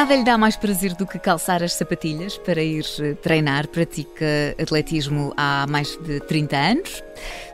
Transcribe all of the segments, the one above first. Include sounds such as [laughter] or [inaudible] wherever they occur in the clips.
Nada lhe dá mais prazer do que calçar as sapatilhas para ir eh, treinar. Pratica atletismo há mais de 30 anos.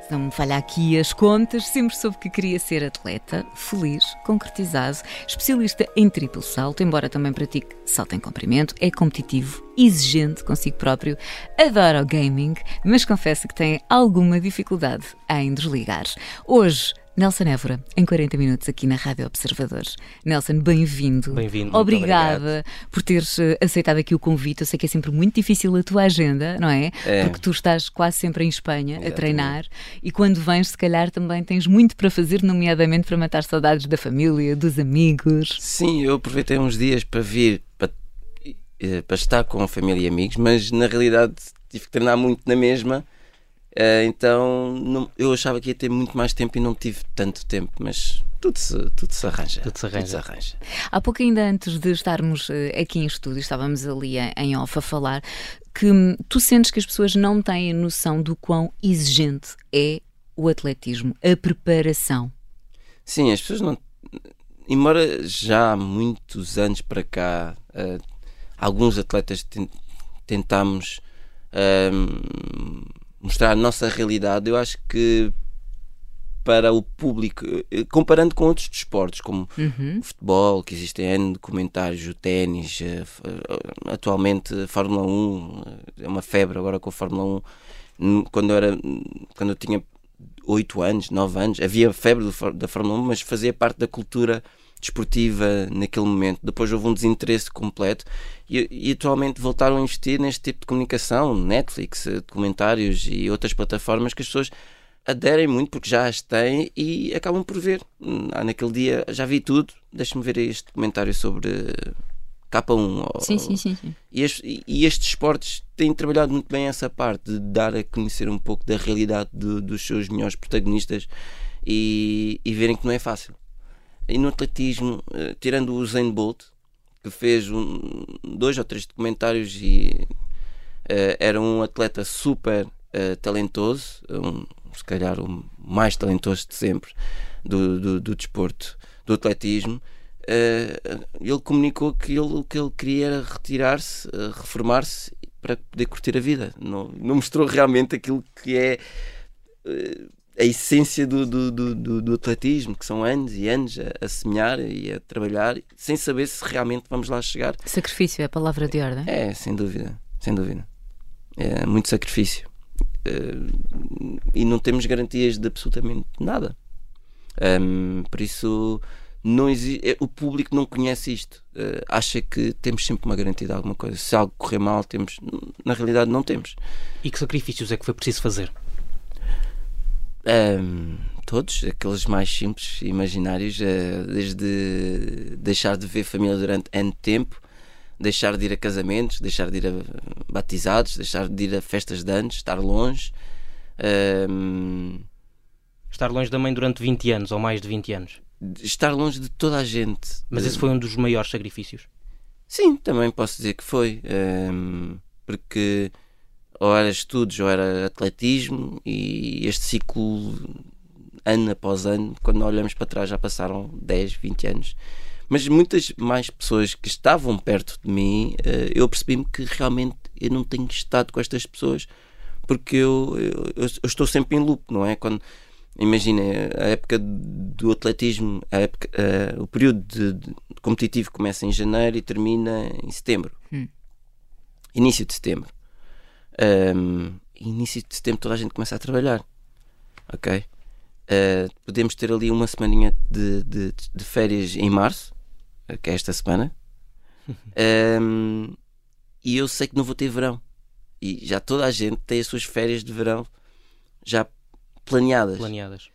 Se não me falha aqui as contas, sempre soube que queria ser atleta, feliz, concretizado, especialista em triplo salto, embora também pratique salto em comprimento, é competitivo, exigente consigo próprio, adora o gaming, mas confessa que tem alguma dificuldade em desligar. Hoje, Nelson Évora, em 40 minutos aqui na Rádio Observador. Nelson, bem-vindo. Bem-vindo. Obrigada por teres eh, aceitado aqui o convite. Eu sei que é sempre muito difícil a tua agenda, não é? É. Porque tu estás quase sempre em Espanha a Exatamente. treinar e quando vens, se calhar, também tens muito para fazer, nomeadamente para matar saudades da família, dos amigos. Sim, eu aproveitei uns dias para vir para, eh, para estar com a família e amigos, mas na realidade tive que treinar muito na mesma. Eh, Então não- eu achava que ia ter muito mais tempo e não tive tanto tempo, mas tudo se, tudo se arranja. Tudo se arranja. arranja. Há pouco ainda antes de estarmos eh, aqui em estúdio, estávamos ali em- off a falar, que hum, tu sentes que as pessoas não têm noção do quão exigente é o atletismo, a preparação. Sim, as pessoas não. Embora já há muitos anos para cá, eh, alguns atletas ten- tentámos ahm, mostrar a nossa realidade, eu acho que para o público, eh, comparando com outros desportos, como Uhum. o futebol, que existem N documentários, o ténis, eh, eh, atualmente a Fórmula 1, eh, é uma febre agora com a Fórmula 1. Hum, Quando eu, era, quando eu tinha 8 anos, 9 anos, havia febre da Fórmula 1, mas fazia parte da cultura desportiva naquele momento. Depois houve um desinteresse completo e, e atualmente voltaram a investir neste tipo de comunicação, Netflix, eh, documentários e outras plataformas que as pessoas aderem muito porque já as têm e acabam por ver. Hum, ah, naquele dia já vi tudo, deixa-me ver este documentário sobre eh, K1. ou- Sim, sim, sim, sim. E, es- e- estes esportes têm trabalhado muito bem essa parte de dar a conhecer um pouco da realidade do- dos seus melhores protagonistas e, e verem que não é fácil. E no atletismo, eh, tirando o Usain Bolt, que fez um- dois ou três documentários e eh, era um atleta super eh, talentoso, um, se calhar o mais talentoso de sempre do, do, do desporto, do atletismo. eh, ele comunicou que ele, o que ele queria era retirar-se, reformar-se para poder curtir a vida. Não, não mostrou realmente aquilo que é a essência do, do, do, do- do atletismo, que são anos e anos a, a semear e a trabalhar, sem saber se realmente vamos lá chegar. Sacrifício é a palavra de ordem. É, sem dúvida, sem dúvida. É muito sacrifício. Eh, e não temos garantias de absolutamente nada. Ahm, por isso, não exi- eh, o público não conhece isto. Eh, acha que temos sempre uma garantia de alguma coisa. Se algo correr mal, temos. Na realidade, não temos. E que sacrifícios é que foi preciso fazer? Ahm, todos, aqueles mais simples e imaginários, eh, desde deixar de ver família durante N tempo, deixar de ir a casamentos, deixar de ir a batizados, deixar de ir a festas de anos, estar longe. Ahm, Estar longe da mãe durante 20 anos ou mais de 20 anos. estar longe de toda a gente. Mas esse foi um dos maiores sacrifícios. Sim, também posso dizer que foi. ehm, porque ou era estudos ou era atletismo e este ciclo, ano após ano, quando olhamos para trás já passaram 10, 20 anos. Mas muitas mais pessoas que estavam perto de mim, eh, eu percebi-me que realmente eu não tenho estado com estas pessoas porque eu, eu, eu estou sempre em loop, não é? Quando imagina a época do atletismo, a época, eh, o período de, de competitivo começa em janeiro e termina em setembro, Hum. início de setembro. Ahm, início de setembro toda a gente começa a trabalhar, ok? Eh, podemos ter ali uma semaninha de, de, de férias em março, que é esta semana, [laughs] Ahm, e eu sei que não vou ter verão. E já toda a gente tem as suas férias de verão já planeadas. Planeadas.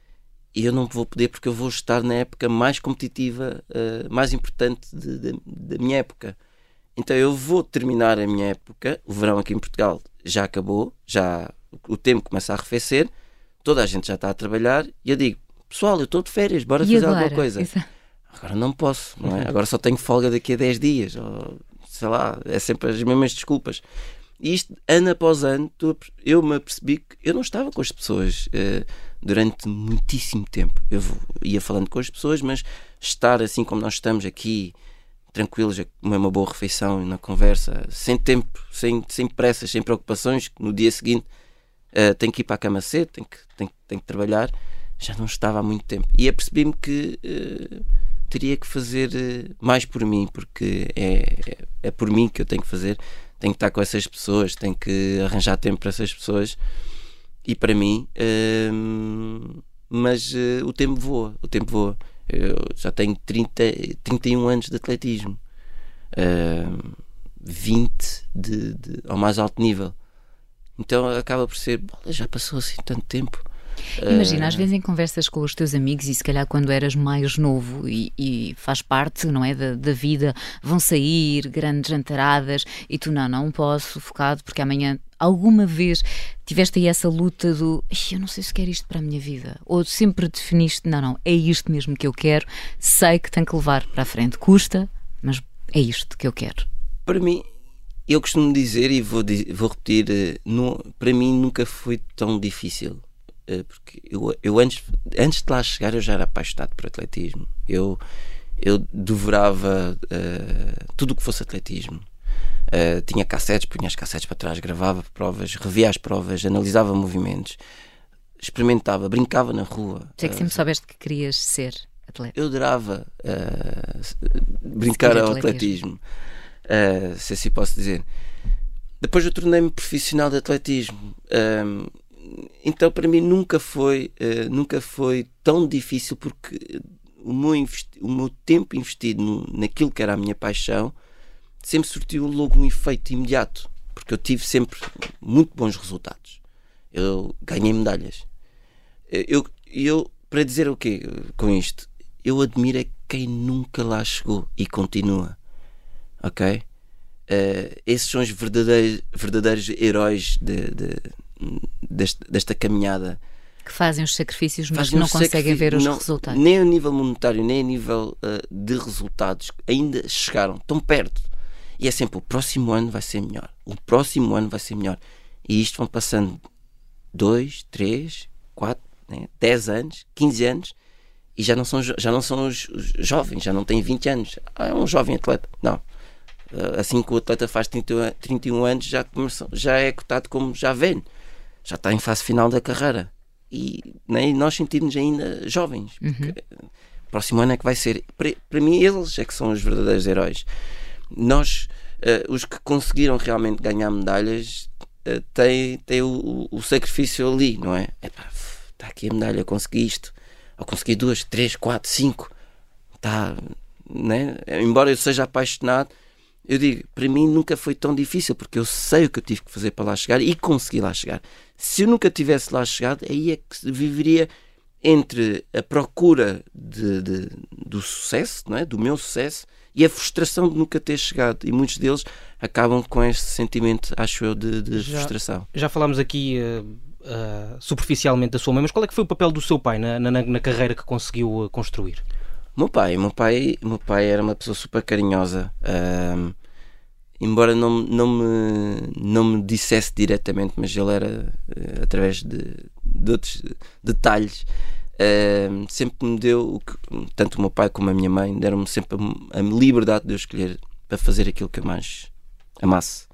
e eu não vou poder porque eu vou estar na época mais competitiva, uh, mais importante da minha época. Então eu vou terminar a minha época, o verão aqui em Portugal já acabou, já o tempo começa a arrefecer, toda a gente já está a trabalhar e eu digo, pessoal, eu estou de férias, bora e fazer agora? alguma coisa. Exato. Agora não posso, não é? Agora só tenho folga daqui a 10 dias, ou sei lá, é sempre as mesmas desculpas. E isto, ano após ano, eu me apercebi que eu não estava com as pessoas uh, durante muitíssimo tempo. Eu ia falando com as pessoas, mas estar assim como nós estamos aqui, tranquilos, comer uma boa refeição na conversa, sem tempo, sem, sem pressas, sem preocupações, no dia seguinte uh, tenho que ir para a cama cedo, tenho que, tenho, tenho que trabalhar, já não estava há muito tempo. E apercebi-me que uh, teria que fazer mais por mim, porque é, é, é por mim que eu tenho que fazer tenho que estar com essas pessoas, tenho que arranjar tempo para essas pessoas e para mim, mas o tempo voa, o tempo voa. Eu já tenho 30, 31 anos de atletismo, uh, 20 de, de, ao mais alto nível. Então acaba por ser, já passou assim tanto tempo. Imagina, às vezes em conversas com os teus amigos e se calhar quando eras mais novo e, e faz parte, não é, da, da, vida, vão sair grandes jantaradas e tu não, não posso, focado porque amanhã alguma vez tiveste aí essa luta do eu não sei se quero isto para a minha vida ou sempre definiste, não, não, é isto mesmo que eu quero, sei que tenho que levar para a frente, custa, mas é isto que eu quero. Para mim, eu costumo dizer e vou, vou repetir, eh, para mim nunca foi tão difícil eh, porque eu, eu antes, antes de lá chegar eu já era apaixonado por atletismo. Eu, eu devorava uh, tudo o que fosse atletismo. Uh, tinha cassetes, punha as cassetes para trás, gravava provas, revia as provas, analisava movimentos, experimentava, brincava na rua. Tu é que sempre soubeste que querias ser atleta? Eu adorava brincar ao atletismo, atletismo se assim posso dizer. Depois eu tornei-me profissional de atletismo então para mim nunca foi, uh, nunca foi tão difícil porque o meu, o meu tempo investido no, naquilo que era a minha paixão sempre surtiu logo um efeito imediato, porque eu tive sempre muito bons resultados. Eu ganhei medalhas. Eh, eu, eu para dizer o quê com isto? Eu admiro é quem nunca lá chegou e continua. Ok? Uh, esses são os verdadeiros, verdadeiros heróis de, de, desta, desta caminhada. Que fazem os sacrifícios, mas não conseguem ver os não, resultados. Nem a nível monetário, nem a nível uh, de resultados, ainda chegaram tão perto. E é sempre o próximo ano vai ser melhor. O próximo ano vai ser melhor. E isto vão passando 2, 3, 4, 10 anos, 15 anos e já não são, já não são os, os jovens, já não têm 20 anos. Ah, é um jovem atleta. Não. Ah, assim que o atleta faz 30, 31 anos, já, começou, já é cotado como já velho já está em fase final da carreira. E nem nós sentimos ainda jovens. Uhum. Próximo ano é que vai ser. Para, para mim, eles é que são os verdadeiros heróis. Nós, uh, os que conseguiram realmente ganhar medalhas, uh, têm, têm o, o, sacrifício ali, não é? está aqui a medalha, consegui isto. Ou consegui duas, três, quatro, cinco. Tá, né? Embora eu seja apaixonado, eu digo, para mim nunca foi tão difícil, porque eu sei o que eu tive que fazer para lá chegar e consegui lá chegar. Se eu nunca tivesse lá chegado, aí é que viveria entre a procura de, de, do sucesso, não é? do meu sucesso, e a frustração de nunca ter chegado. E muitos deles acabam com este sentimento, acho eu, de, de já, frustração. Já falámos aqui uh, uh, superficialmente da sua mãe, mas qual é que foi o papel do seu pai na, na, na carreira que conseguiu uh, construir? Meu pai, meu pai, meu pai era uma pessoa super carinhosa. Um, embora não, não, me, não me dissesse diretamente, mas ele era através de, de, outros detalhes. Sempre me deu, tanto o meu pai como a minha mãe, deram-me sempre a, liberdade de eu escolher para fazer aquilo que eu mais amasse.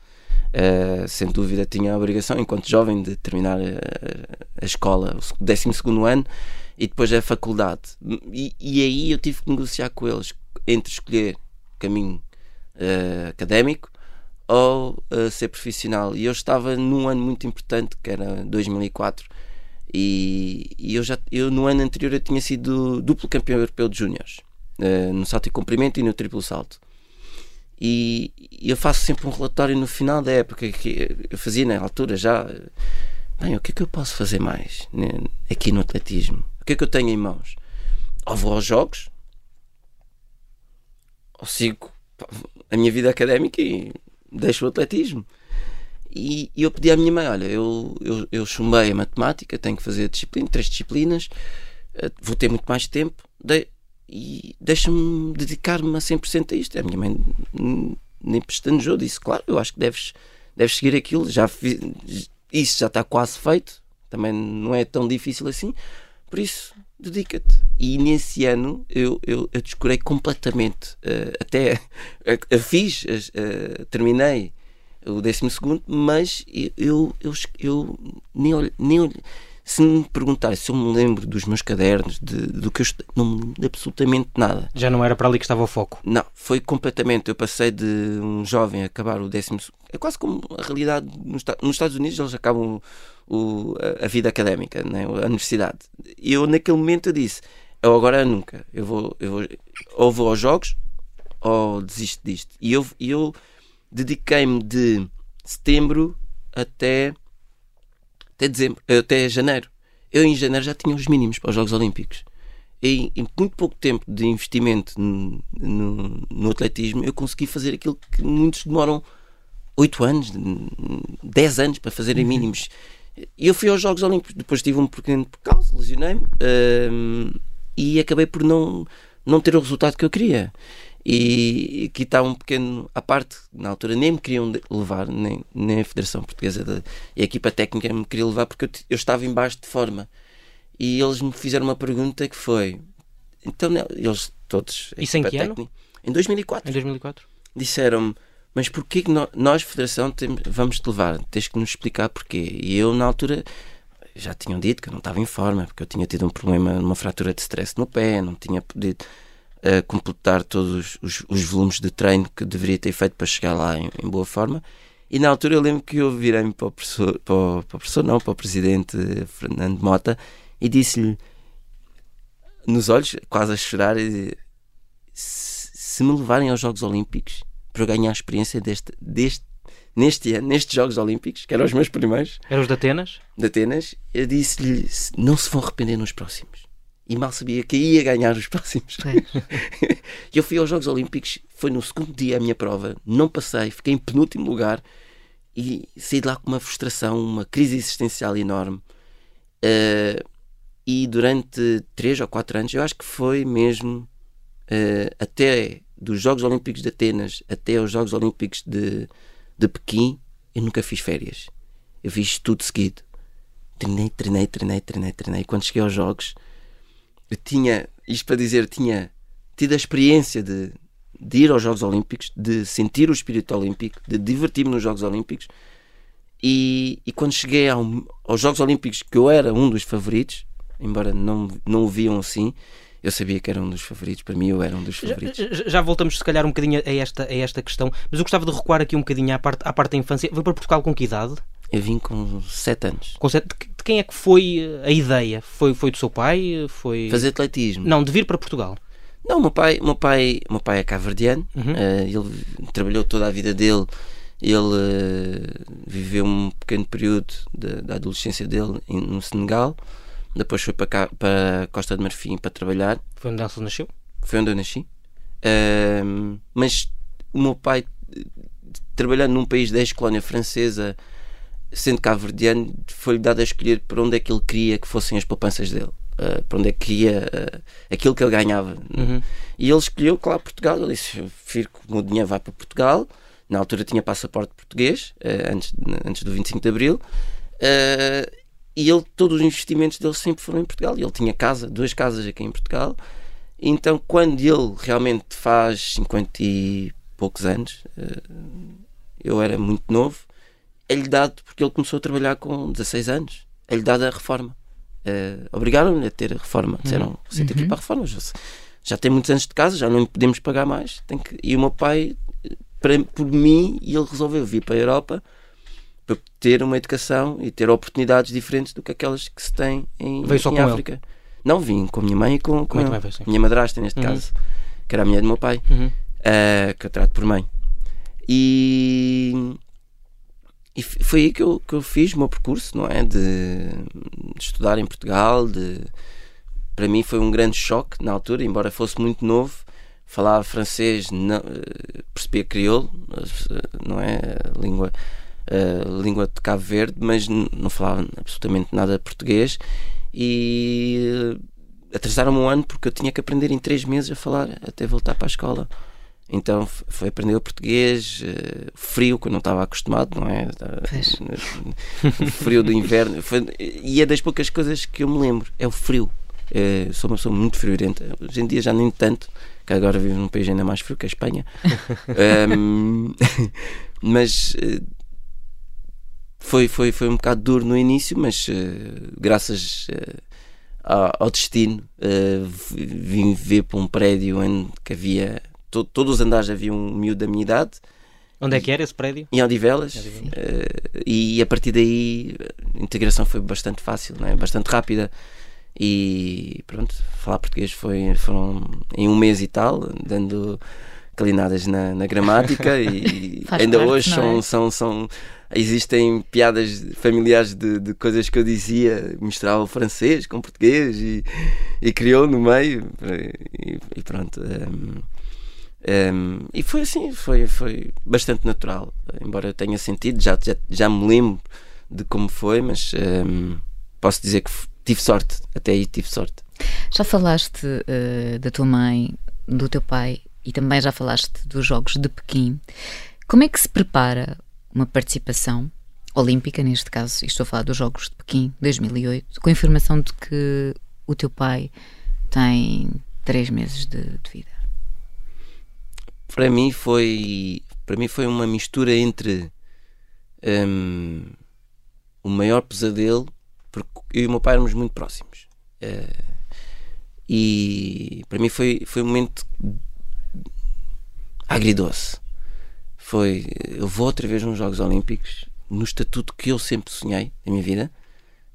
Uh, sem dúvida tinha a obrigação, enquanto jovem, de terminar a, a escola, o 12 ano, e depois a faculdade. E, e, aí eu tive que negociar com eles entre escolher caminho uh, académico ou uh, ser profissional. E eu estava num ano muito importante, que era 2004, e, e eu já eu no ano anterior eu tinha sido duplo campeão europeu de júniores, uh, no salto e comprimento e no triplo salto. E, eu faço sempre um relatório no final da época que eu fazia na altura já. Bem, o que é que eu posso fazer mais né, aqui no atletismo? que é que eu tenho em mãos? Ou vou aos jogos, ou sigo a minha vida académica e deixo o atletismo. E, e eu pedi à minha mãe: olha, eu, eu, eu chumbei a matemática, tenho que fazer disciplina, três disciplinas, uh, vou ter muito mais tempo de, e deixa-me dedicar-me a 100% a isto. A minha mãe nem pestanejou, disse: claro, eu acho que deves, deves seguir aquilo, já fiz, isso já está quase feito, também não é tão difícil assim, por isso dedica-te. E nesse ano eu, eu, eu descurei completamente, uh, até [laughs] uh, fiz, uh, terminei o décimo segundo, mas eu, eu, eu, nem, nem se me perguntar se eu me lembro dos meus cadernos, de, do que eu estudei, não me lembro de absolutamente nada. Já não era para ali que estava o foco? Não, foi completamente. Eu passei de um jovem a acabar o décimo É quase como a realidade nos, nos Estados Unidos, eles acabam o, a, a, vida académica, né? a universidade. E eu, naquele momento, eu disse: eu agora nunca. Eu vou, eu vou, ou vou aos jogos ou desisto disto. E eu, eu dediquei-me de setembro até, até dezembro, até janeiro. Eu em janeiro já tinha os mínimos para os Jogos Olímpicos. E em muito pouco tempo de investimento no, no, no atletismo, eu consegui fazer aquilo que muitos demoram 8 anos, 10 anos para fazerem uhum. mínimos. E eu fui aos Jogos Olímpicos, depois tive um pequeno percalço, lesionei-me um, e acabei por não, não ter o resultado que eu queria. E aqui está um pequeno à parte, na altura nem me queriam levar, nem, nem a Federação Portuguesa e a equipa técnica me queria levar porque eu, eu estava em baixo de forma. E eles me fizeram uma pergunta que foi: então, não, eles todos. Isso em que técnica, ano? Em 2004. Em 2004. Disseram-me: mas porquê que nós, Federação, temos, vamos te levar? Tens que nos explicar porquê. E eu, na altura, já tinham dito que eu não estava em forma, porque eu tinha tido um problema, uma fratura de stress no pé, não tinha podido a completar todos os, os, volumes de treino que deveria ter feito para chegar lá em, em boa forma. E na altura eu lembro que eu virei-me para para o, para o professor, não, para o presidente Fernando Mota e disse-lhe nos olhos, quase a chorar, se, se me levarem aos Jogos Olímpicos para ganhar a experiência deste, deste, neste ano, nestes Jogos Olímpicos, que eram os meus primeiros. Eram os de Atenas? De Atenas, eu disse-lhe: não se vão arrepender nos próximos e mal sabia que ia ganhar os [laughs] próximos. eu fui aos Jogos Olímpicos, foi no segundo dia a minha prova, não passei, fiquei em penúltimo lugar e saí de lá com uma frustração, uma crise existencial enorme. Uh, e durante três ou quatro anos, eu acho que foi mesmo uh, até dos Jogos Olímpicos de Atenas até aos Jogos Olímpicos de, de Pequim, eu nunca fiz férias. Eu fiz tudo seguido. Treinei, treinei, treinei, treinei, treinei. Quando cheguei aos Jogos, eu tinha, isto para dizer, tinha tido a experiência de, de ir aos Jogos Olímpicos, de sentir o espírito olímpico, de divertir-me nos Jogos Olímpicos. E, e quando cheguei ao, aos Jogos Olímpicos, que eu era um dos favoritos, embora não, não o viam assim, eu sabia que era um dos favoritos, para mim eu era um dos favoritos. Já, já, voltamos se calhar um bocadinho a esta, a esta questão, mas eu gostava de recuar aqui um bocadinho à parte, à parte da infância. Veio para Portugal com que idade? Eu vim com 7 anos. Com sete, de, de quem é que foi a ideia? Foi, foi do seu pai? Foi... Fazer atletismo? Não, de vir para Portugal. Não, meu pai, meu pai, meu pai é caverdiano, uhum. uh, ele trabalhou toda a vida dele, ele uh, viveu um pequeno período da adolescência dele em, no Senegal, depois foi para, cá, para Costa de Marfim para trabalhar. Foi onde ele nasceu? Foi onde eu nasci. Uh, mas o meu pai, trabalhando num país da ex-colónia francesa, sendo cabo-verdiano, foi-lhe dado a escolher para onde é que ele queria que fossem as poupanças dele. Uh, para onde é que ia uh, aquilo que ele ganhava. Uhum. E ele escolheu, claro, Portugal. Ele disse: prefiro que o meu dinheiro vá para Portugal. Na altura tinha passaporte português, uh, antes, antes do 25 de Abril. e ele, todos os investimentos dele sempre foram em Portugal. Ele tinha casa, duas casas aqui em Portugal. Então, quando ele realmente faz 50 e poucos anos, eu era muito novo, é-lhe dado, porque ele começou a trabalhar com 16 anos, é-lhe dada a reforma. Uh, Obrigaram-lhe a ter a reforma. Disseram: uhum. você tem que ir uhum. para a reforma. Já, já tem muitos anos de casa, já não podemos pagar mais. Tem que... E o meu pai, para, por mim, ele resolveu vir para a Europa para ter uma educação e ter oportunidades diferentes do que aquelas que se tem em, Veio só em com África. Ele. Não, vim com a minha mãe e com, com a minha madrasta, neste uhum. caso, que era a mulher do meu pai, uhum. uh, que eu trato por mãe. E e foi aí que eu, que eu fiz o meu percurso, não é? De, de estudar em Portugal, de para mim foi um grande choque na altura, embora fosse muito novo. Falava francês, não, uh, percebia crioulo, não é? Língua, língua de Cabo Verde, mas não falava absolutamente nada português. E atrasaram-me um ano porque eu tinha que aprender em três meses a falar até voltar para a escola. Então foi aprender o português, uh, frio, que eu não estava acostumado, não é? [laughs] frio do inverno. Foi, e é das poucas coisas que eu me lembro, é o frio. Uh, sou uma pessoa muito friorenta. Hoje em dia já nem tanto, que agora vivo num país ainda mais frio que a Espanha. [laughs] um, [laughs] mas uh, foi, foi, foi um bocado duro no início, mas graças ao destino vim ver para um prédio onde que havia to, todos os andares havia um miúdo da minha idade. Onde é que era esse prédio? Em Odivelas. Uh, e a partir daí a integração foi bastante fácil, é? bastante rápida. E pronto, falar português foi, foram em um mês e tal, dando calinadas na, na gramática e [laughs] ainda parte, hoje são, é? são, são, existem piadas familiares de, de coisas que eu dizia, misturava o francês com o português e, e criou no meio e, e pronto. Um, ehm, um, e foi assim, foi, foi bastante natural, embora eu tenha sentido, já, já, já me lembro de como foi, mas um, posso dizer que tive sorte, até aí tive sorte. Já falaste uh, da tua mãe, do teu pai e também já falaste dos Jogos de Pequim. Como é que se prepara uma participação olímpica, neste caso, estou a falar dos Jogos de Pequim 2008, com a informação de que o teu pai tem três meses de, de vida? Para mim foi para mim foi uma mistura entre um, o maior pesadelo porque eu e o meu pai éramos muito próximos. Uh, e para mim foi foi um momento agridoce. Foi eu vou outra vez nos Jogos Olímpicos no estatuto que eu sempre sonhei na minha vida.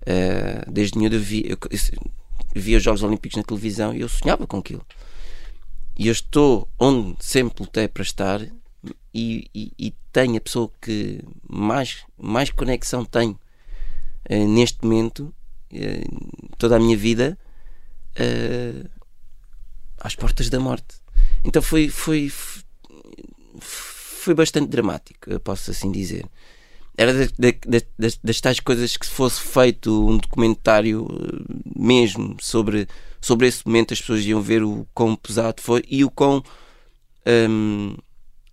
Uh, desde miúdo eu vi eu, eu via os Jogos Olímpicos na televisão e eu sonhava com aquilo e eu estou onde sempre lutei para estar e, e, e tenho a pessoa que mais, mais conexão tenho uh, neste momento, uh, toda a minha vida, uh, às portas da morte. Então foi, foi, foi bastante dramático, eu posso assim dizer. Era de, de, de, das tais coisas que se fosse feito um documentário mesmo sobre sobre esse momento as pessoas iam ver o quão pesado foi e o quão um,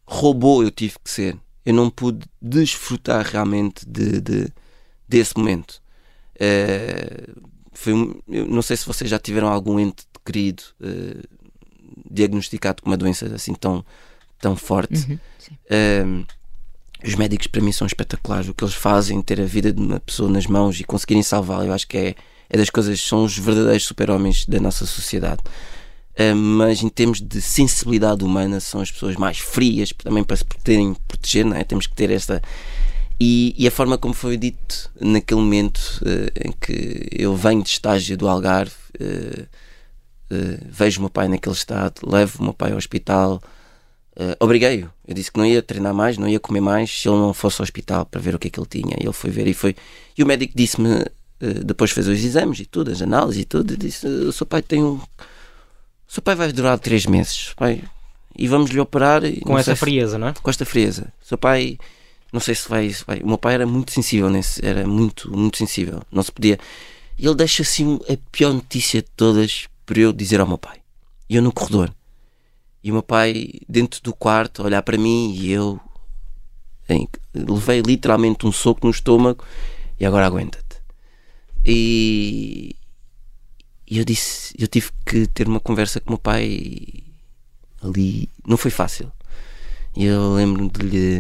robô eu tive que ser. Eu não pude desfrutar realmente de, de desse momento. Uh, foi não sei se vocês já tiveram algum ente querido uh, diagnosticado com uma doença assim tão, tão forte. Uhum, uh, os médicos para mim são espetaculares. O que eles fazem, ter a vida de uma pessoa nas mãos e conseguirem salvá-la, eu acho que é, é das coisas, são os verdadeiros super-homens da nossa sociedade. Uh, mas em termos de sensibilidade humana, são as pessoas mais frias, também para se poderem proteger, não é? temos que ter esta. E, e a forma como foi dito naquele momento uh, em que eu venho de estágio do Algarve, uh, vejo o meu pai naquele estado, levo o meu pai ao hospital, obriguei-o. Eu disse que não ia treinar mais, não ia comer mais se ele não fosse ao hospital para ver o que é que ele tinha. E ele foi ver e foi. E o médico disse-me depois fez os exames e tudo, as análises e tudo, e disse: O seu pai tem um. O seu pai vai durar três meses, pai, e vamos lhe operar. Com essa frieza, não é? Com esta frieza. O seu pai, não sei se vai, se vai. O meu pai era muito sensível nesse, era muito, muito sensível, não se podia. E ele deixa assim a pior notícia de todas para eu dizer ao meu pai. E eu no corredor. E o meu pai dentro do quarto, olhar para mim e eu. Em, levei literalmente um soco no estômago e agora aguenta-te. E, eu disse, eu tive que ter uma conversa com o meu pai ali. Não foi fácil. Eu lembro-me de lhe.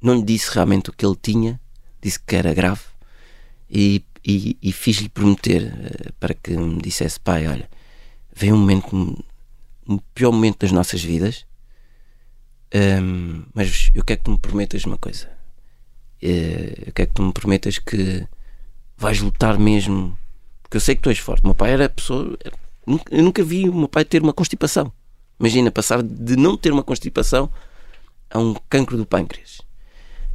Não lhe disse realmente o que ele tinha, disse que era grave e, e, e fiz-lhe prometer uh, para que me dissesse: pai, olha, vem um momento, um, pior momento das nossas vidas, um, ehm, mas eu quero que tu me prometas uma coisa. Uh, eu quero que tu me prometas que vais lutar mesmo. Porque eu sei que tu és forte. O meu pai era pessoa. Eu nunca vi o meu pai ter uma constipação. Imagina, passar de não ter uma constipação a um cancro do pâncreas.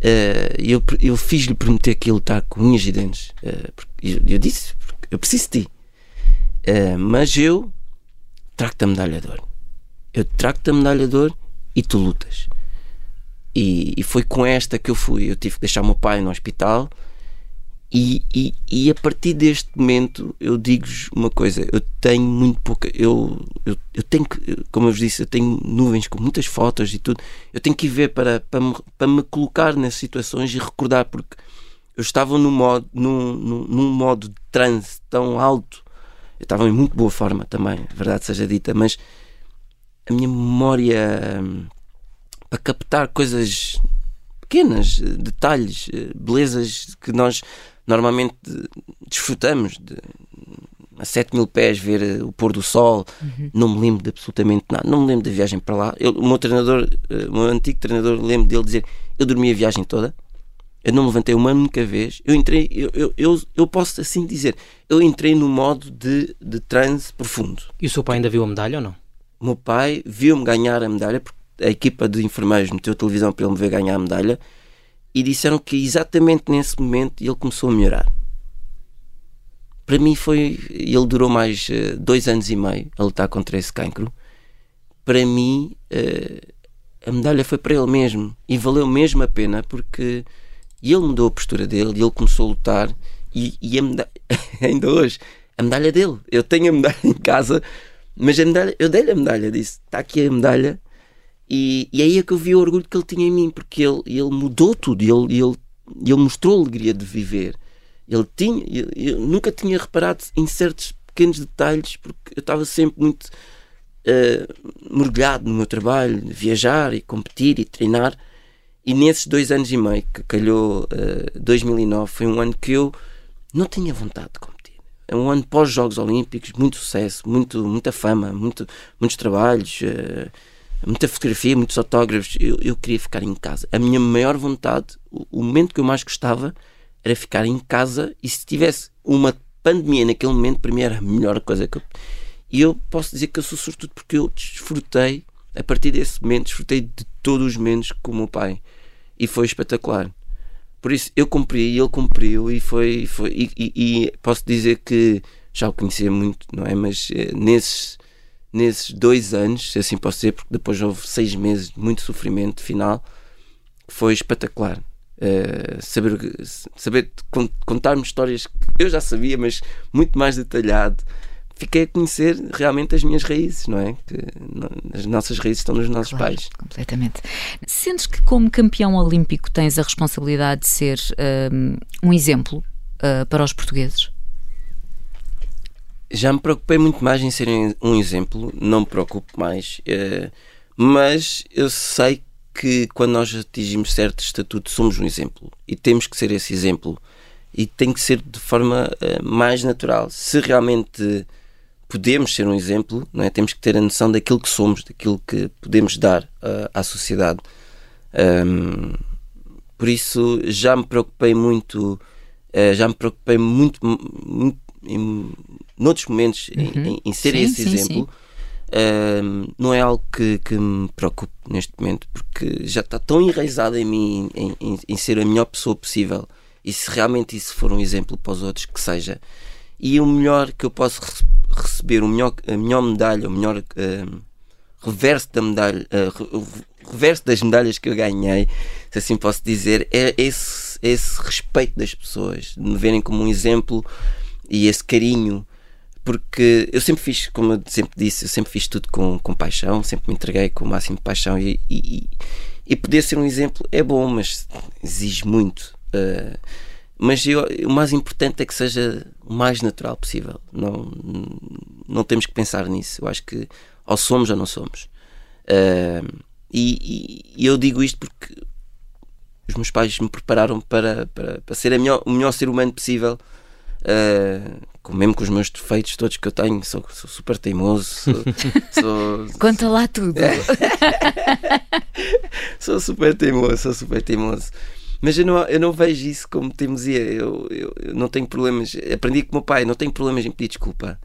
Uh, eu eu fiz-lhe prometer que ia lutar com unhas e dentes. Uh, eu, disse: eu preciso de ti. Uh, mas eu trago-te a medalha de ouro. Eu trago-te a medalha de ouro e tu lutas. E, e, foi com esta que eu fui. Eu tive que deixar o meu pai no hospital. E, e, e a partir deste momento eu digo-vos uma coisa: eu tenho muito pouca. Eu, eu, eu tenho que, como eu vos disse, eu tenho nuvens com muitas fotos e tudo. Eu tenho que ir ver para, para, me, para me colocar nessas situações e recordar, porque eu estava num modo, num, num, num modo de transe tão alto. Eu estava em muito boa forma também, verdade seja dita, mas a minha memória hum, para captar coisas pequenas, detalhes, eh, belezas que nós normalmente desfrutamos de a 7 mil pés ver eh, o pôr do sol, uhum. não me lembro de absolutamente nada, não me lembro da viagem para lá. Eu, o meu treinador, eh, o meu antigo treinador, lembro dele dizer: Eu dormi a viagem toda, eu não me levantei uma única vez. Eu entrei, eu, eu, eu, eu posso assim dizer, eu entrei no modo de, de transe profundo. E o seu pai ainda viu a medalha ou não? O meu pai viu-me ganhar a medalha, porque a equipa de enfermeiros meteu a televisão para ele me ver ganhar a medalha e disseram que exatamente nesse momento ele começou a melhorar. Para mim foi. Ele durou mais uh, dois anos e meio a lutar contra esse cancro. Para mim, uh, a medalha foi para ele mesmo e valeu mesmo a pena porque ele mudou a postura dele e ele começou a lutar. E, e a medalha, [laughs] ainda hoje, a medalha dele. Eu tenho a medalha [laughs] em casa, mas a medalha, eu dei-lhe a medalha. Disse: está aqui a medalha e, e aí é que eu vi o orgulho que ele tinha em mim, porque ele, ele mudou tudo, ele, ele, ele mostrou alegria de viver. Ele tinha, eu nunca tinha reparado em certos pequenos detalhes, porque eu estava sempre muito uh, mergulhado no meu trabalho, viajar e competir e treinar. E nesses dois anos e meio que calhou uh, 2009, foi um ano que eu não tinha vontade de competir. É um ano pós-Jogos Olímpicos, muito sucesso, muito, muita fama, muito, muitos trabalhos. Uh, muita fotografia, muitos autógrafos. Eu, eu queria ficar em casa. A minha maior vontade, o, o, momento que eu mais gostava, era ficar em casa e se tivesse uma pandemia naquele momento, para mim era a melhor coisa que eu. E eu posso dizer que eu sou sortudo porque eu desfrutei, a partir desse momento, desfrutei de todos os momentos com o meu pai. E foi espetacular. Por isso eu cumpri e ele cumpriu e foi. foi e, e, e posso dizer que já o conhecia muito, não é? Mas eh, nesses nesses dois anos, se assim posso dizer, porque depois houve seis meses de muito sofrimento final, foi espetacular. Uh, saber, saber contar-me histórias que eu já sabia, mas muito mais detalhado. Fiquei a conhecer realmente as minhas raízes, não é? Que as nossas raízes estão nos nossos claro, pais. Completamente. Sentes que, como campeão olímpico, tens a responsabilidade de ser um, um exemplo uh, para os portugueses? Já me preocupei muito mais em ser um exemplo, não me preocupo mais, uh, mas eu sei que quando nós atingimos certo estatuto somos um exemplo e temos que ser esse exemplo e tem que ser de forma uh, mais natural. Se realmente podemos ser um exemplo, não é? temos que ter a noção daquilo que somos, daquilo que podemos dar uh, à sociedade. Por isso já me preocupei muito, já me preocupei muito, muito em, noutros momentos uhum. em, em, ser sim, esse sim, exemplo. Sim. Não é algo que, que, me preocupe neste momento, porque já está tão enraizado em mim em, em, em, ser a melhor pessoa possível. E se realmente isso for um exemplo para os outros, que seja. E o melhor que eu posso receber, o melhor, a melhor medalha, o melhor reverso da medalha, uh, reverso das medalhas que eu ganhei, se assim posso dizer, é esse, esse respeito das pessoas, de me verem como um exemplo e esse carinho porque eu sempre fiz, como eu sempre disse, eu sempre fiz tudo com, com paixão, sempre me entreguei com o máximo de paixão e, e, e poder ser um exemplo é bom, mas exige muito. Uh, mas eu, o mais importante é que seja o mais natural possível. Não, não temos que pensar nisso. Eu acho que ou somos ou não somos. Uh, e, e, eu digo isto porque os meus pais me prepararam para, para, para ser melhor, o melhor ser humano possível Uh, mesmo com os meus defeitos todos que eu tenho, sou, sou super teimoso. Sou, [laughs] sou, Conta lá tudo. [laughs] sou super teimoso, sou super teimoso. Mas eu não, eu não vejo isso como teimosia. Eu, eu, eu não tenho problemas. Aprendi com o meu pai, não tenho problemas em pedir desculpa.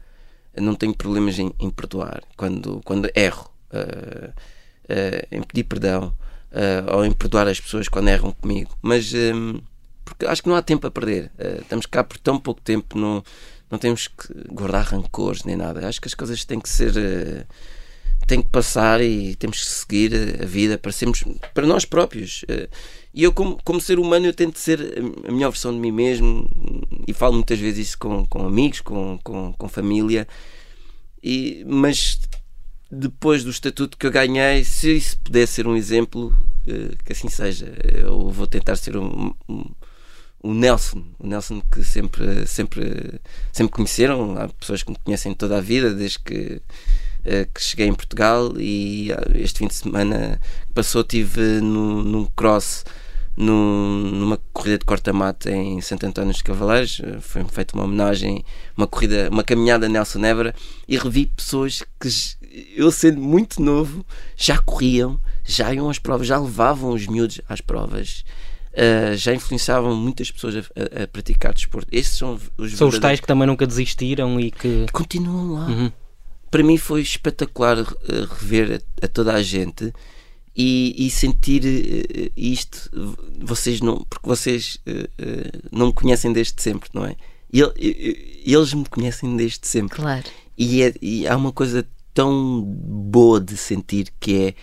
Eu não tenho problemas em, em perdoar quando, quando erro. Uh, uh, em pedir perdão. ou em perdoar as pessoas quando erram comigo. Mas. Um, porque acho que não há tempo a perder. Uh, estamos cá por tão pouco tempo, não, não temos que guardar rancores nem nada. Acho que as coisas têm que ser. Uh, têm que passar e temos que seguir a vida para sermos. para nós próprios. E eu, como, como ser humano, eu tento ser a melhor versão de mim mesmo e falo muitas vezes isso com, com amigos, com, com, com família. E, mas depois do estatuto que eu ganhei, se isso pudesse ser um exemplo, que assim seja. Eu vou tentar ser um o Nelson, o Nelson que sempre, sempre, sempre conheceram, há pessoas que me conhecem toda a vida, desde que, uh, que cheguei em Portugal e uh, este fim de semana que passou tive num cross num, numa corrida de corta-mate em Santo António dos Cavaleiros, foi feita uma homenagem, uma corrida, uma caminhada Nelson Évora e revi pessoas que eu sendo muito novo já corriam, já iam às provas, já levavam os miúdos às provas uh, já influenciavam muitas pessoas a, a, a, praticar desporto. Esses são os São os tais que também nunca desistiram e que. Continuam lá. Uhum. Para mim foi espetacular uh, rever a, a, toda a gente e, e sentir uh, isto. Vocês não. Porque vocês não me conhecem desde sempre, não é? Eles me conhecem desde sempre. Claro. E, é, e há uma coisa tão boa de sentir que é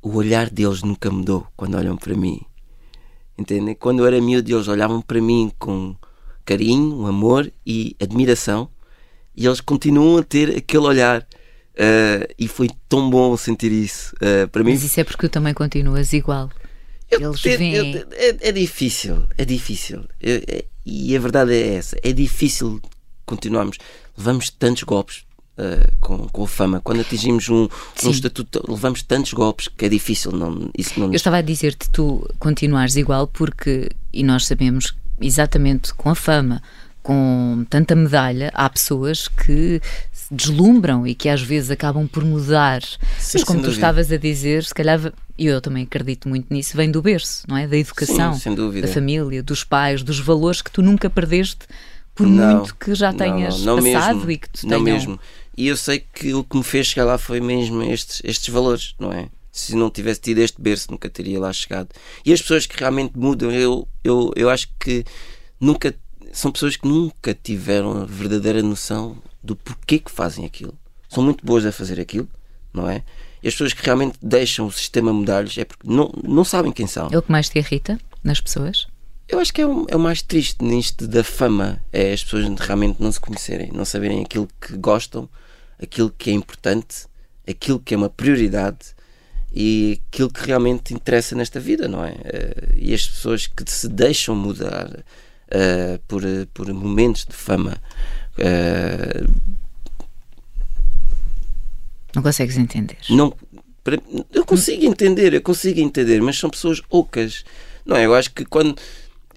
o olhar deles nunca mudou quando olham para mim. Entendem? Quando eu era miúdo, eles olhavam para mim com carinho, amor e admiração, e eles continuam a ter aquele olhar. Uh, e foi tão bom sentir isso. Uh, para mim... Mas isso é porque tu também continuas igual. Eu, eles eu, veem... eu, é, é, difícil, é difícil. É, e a verdade é essa: é difícil continuarmos. Levamos tantos golpes, Uh, com, com a fama. Quando atingimos um, um, estatuto, levamos tantos golpes que é difícil. Não, isso não Eu estava a dizer-te, tu continuares igual porque, e nós sabemos exatamente com a fama, com tanta medalha, há pessoas que se deslumbram e que às vezes acabam por mudar. Sim, Mas como tu dúvida. estavas a dizer, se calhar, e eu também acredito muito nisso, vem do berço, não é? Da educação, Sim, da família, dos pais, dos valores que tu nunca perdeste por não, muito que já tenhas não, não passado mesmo, e que tu não tenham... mesmo e eu sei que o que me fez chegar lá foi mesmo estes, estes valores, não é? Se não tivesse tido este berço, nunca teria lá chegado. E as pessoas que realmente mudam, eu, eu, eu acho que nunca são pessoas que nunca tiveram a verdadeira noção do porquê que fazem aquilo. São muito boas a fazer aquilo, não é? E as pessoas que realmente deixam o sistema mudar-lhes é porque não, não sabem quem são. É o que mais te irrita nas pessoas? Eu acho que é o, é o mais triste nisto da fama, é as pessoas realmente não se conhecerem, não saberem aquilo que gostam aquilo que é importante, aquilo que é uma prioridade e aquilo que realmente interessa nesta vida, não é? Uh, e as pessoas que se deixam mudar uh, por, por momentos de fama. Uh, não consegues entender? Não, eu consigo entender, eu consigo entender, mas são pessoas ocas. Não é? Eu acho que quando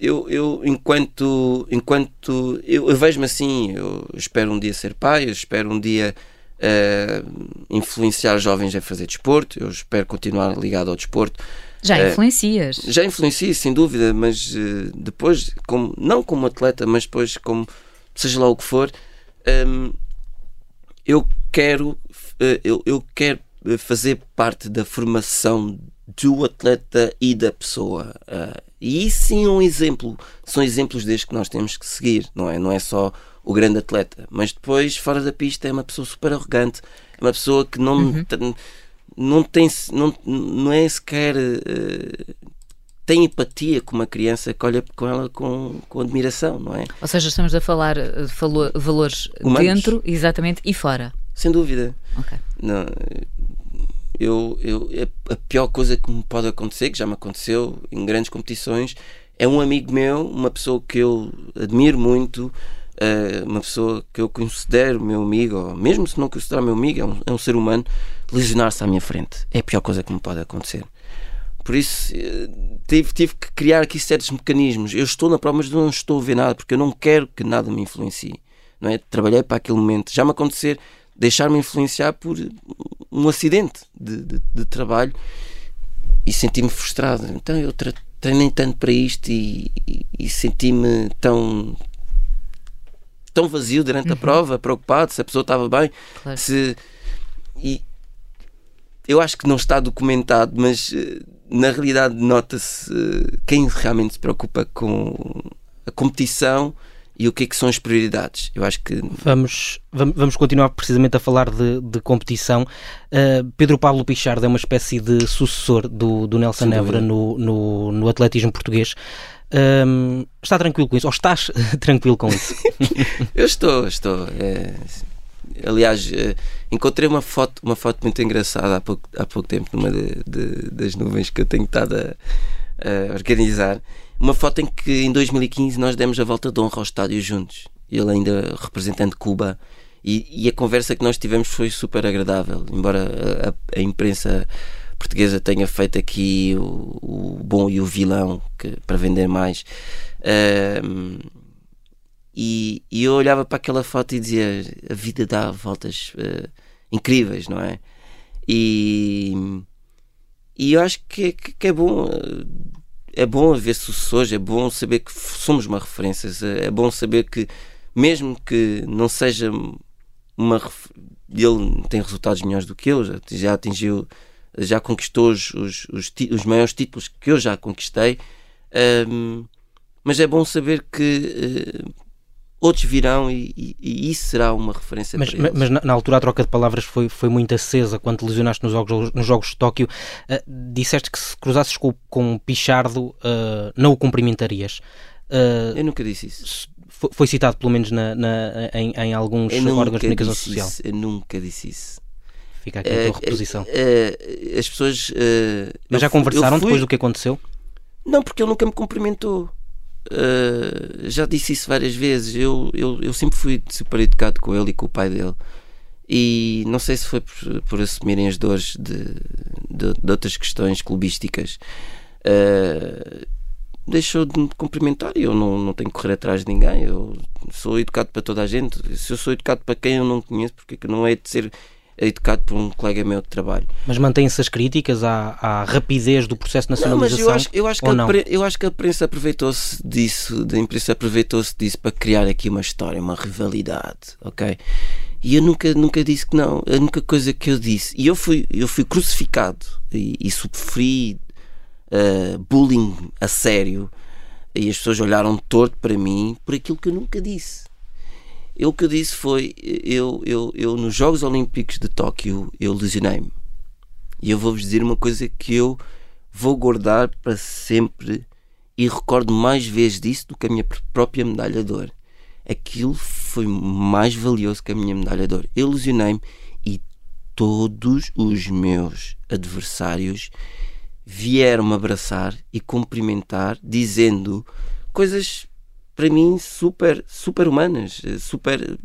eu, eu enquanto enquanto eu, eu vejo-me assim, eu espero um dia ser pai, eu espero um dia uh, influenciar jovens a fazer desporto. Eu espero continuar ligado ao desporto. Já uh, influencias? Já influencio, sem dúvida, mas uh, depois, como, não como atleta, mas depois como seja lá o que for, um, eu quero eu, eu quero fazer parte da formação do atleta e da pessoa. Uh, e isso sim é um exemplo. São exemplos destes que nós temos que seguir, não é? Não é só o grande atleta. Mas depois, fora da pista, é uma pessoa super arrogante, é uma pessoa que não, uhum. não tem, não, não é sequer. Uh, tem empatia com uma criança que olha com ela com, com admiração, não é? Ou seja, estamos a falar de valores Humanos. dentro, exatamente, e fora. Sem dúvida. Okay. Não, eu, eu, a pior coisa que me pode acontecer, que já me aconteceu em grandes competições, é um amigo meu, uma pessoa que eu admiro muito, uh, uma pessoa que eu considero meu amigo, ou mesmo se não considerar meu amigo, é um, é um ser humano, lesionar-se à minha frente. É a pior coisa que me pode acontecer. Por isso uh, tive, tive que criar aqui certos mecanismos. Eu estou na prova, mas não estou a ver nada, porque eu não quero que nada me influencie. Não é? Trabalhei para aquele momento. Já me acontecer deixar-me influenciar por um acidente de, de, de trabalho e senti-me frustrado. Então eu treinei tanto para isto e, e, e senti-me tão tão vazio durante uhum. a prova, preocupado se a pessoa estava bem. Claro. Se, e eu acho que não está documentado, mas eh, na realidade nota-se eh, quem realmente se preocupa com a competição e o que é que são as prioridades. Eu acho que. Vamos, vamos continuar precisamente a falar de, de competição. Uh, Pedro Pablo Pichardo é uma espécie de sucessor do, do Nelson Évora no, no, no, atletismo português. Está tranquilo com isso? Ou estás [laughs] tranquilo com isso? [laughs] eu estou, estou. É, aliás, é, encontrei uma foto, uma foto muito engraçada há pouco, há pouco tempo numa de, de, das nuvens que eu tenho estado a, a organizar uma foto em que em 2015 nós demos a volta de honra ao estádio juntos. Ele ainda representante de Cuba. E, e, a conversa que nós tivemos foi super agradável, embora a, a imprensa portuguesa tenha feito aqui o, o, bom e o vilão que, para vender mais. Uh, e, e, eu olhava para aquela foto e dizia: a vida dá voltas uh, incríveis, não é? E, e eu acho que, que, que é bom uh, é bom haver sucessores, é bom saber que somos uma referência, é bom saber que, mesmo que não seja uma. Ele tem resultados melhores do que eu, já, já atingiu, já conquistou os, os, os, os, maiores títulos que eu já conquistei, um, mas é bom saber que. Uh, outros virão e, e, e, isso será uma referência mas. Mas na, na, altura a troca de palavras foi, foi muito acesa quando te lesionaste nos Jogos, nos jogos de Tóquio. Uh, disseste que se cruzasses com, com Pichardo uh, não o cumprimentarias. Uh, eu nunca disse isso. Foi, foi citado pelo menos na, na em, em, alguns órgãos de comunicação social. Isso, eu nunca disse isso. Fica aqui a tua reposição. as pessoas. mas já conversaram fui... depois do que aconteceu? Não, porque ele nunca me cumprimentou. Uh, já disse isso várias vezes. Eu, eu, eu sempre fui super educado com ele e com o pai dele. E não sei se foi por, por assumirem as dores de, de, de outras questões clubísticas. Uh, deixou de me cumprimentar e eu não, não tenho que correr atrás de ninguém. Eu sou educado para toda a gente. Se eu sou educado para quem eu não conheço, porque que não é de ser educado por um colega meu de trabalho. Mas mantém-se as críticas à, à, rapidez do processo de nacionalização? Não, mas eu acho, eu acho que, a, eu acho que a imprensa aproveitou-se disso, da imprensa aproveitou-se disso para criar aqui uma história, uma rivalidade, ok? E eu nunca, nunca disse que não. A única coisa que eu disse, e eu fui, eu fui crucificado e, e sofri uh, bullying a sério, e as pessoas olharam torto para mim por aquilo que eu nunca disse. Eu, o que eu disse foi: eu, eu, eu nos Jogos Olímpicos de Tóquio, eu lesionei-me. E eu vou-vos dizer uma coisa que eu vou guardar para sempre e recordo mais vezes disso do que a minha própria medalha de ouro. Aquilo foi mais valioso que a minha medalha de ouro. Eu lesionei-me e todos os meus adversários vieram-me abraçar e cumprimentar, dizendo coisas para mim, super, super humanas, super.